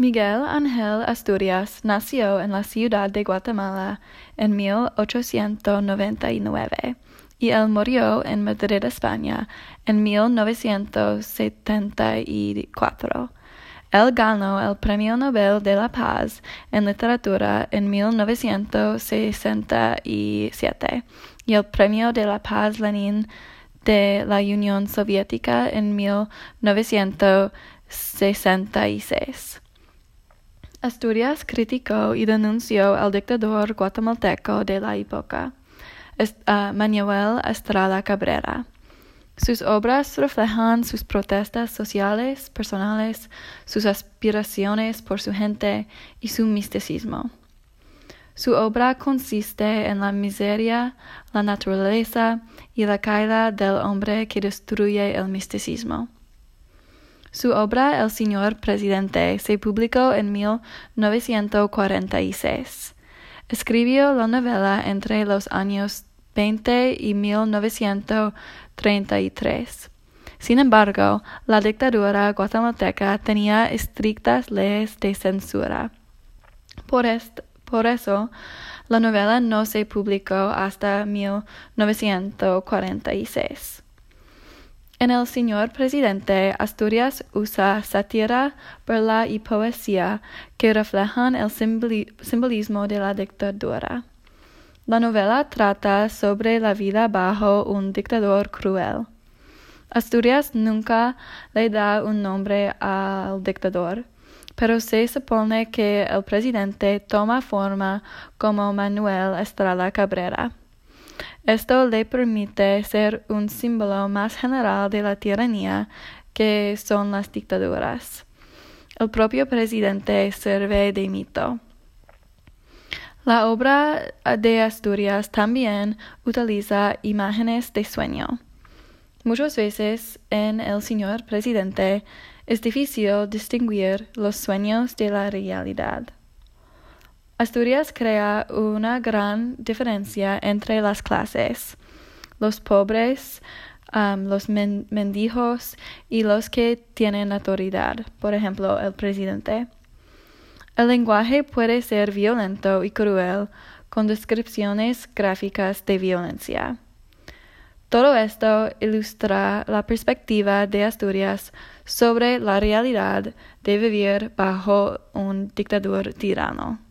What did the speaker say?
Miguel Ángel Asturias nació en la ciudad de Guatemala en 1899 y él murió en Madrid, España, en 1974. Él ganó el Premio Nobel de la Paz en Literatura en 1967 y el Premio de la Paz Lenin de la Unión Soviética en 1966. Asturias criticó y denunció al dictador guatemalteco de la época, Manuel Estrada Cabrera. Sus obras reflejan sus protestas sociales, personales, sus aspiraciones por su gente y su misticismo. Su obra consiste en la miseria, la naturaleza y la caída del hombre que destruye el misticismo. Su obra El señor presidente se publicó en 1946. Escribió la novela entre los años 20 y 1933. Sin embargo, la dictadura guatemalteca tenía estrictas leyes de censura. Por, por eso, la novela no se publicó hasta 1946. En El Señor Presidente, Asturias usa sátira, burla y poesía que reflejan el simbolismo de la dictadura. La novela trata sobre la vida bajo un dictador cruel. Asturias nunca le da un nombre al dictador, pero se supone que el presidente toma forma como Manuel Estrada Cabrera. Esto le permite ser un símbolo más general de la tiranía que son las dictaduras. El propio presidente sirve de mito. La obra de Asturias también utiliza imágenes de sueño. Muchas veces en El Señor Presidente es difícil distinguir los sueños de la realidad. Asturias crea una gran diferencia entre las clases, los pobres, los mendigos y los que tienen autoridad, por ejemplo, el presidente. El lenguaje puede ser violento y cruel, con descripciones gráficas de violencia. Todo esto ilustra la perspectiva de Asturias sobre la realidad de vivir bajo un dictador tirano.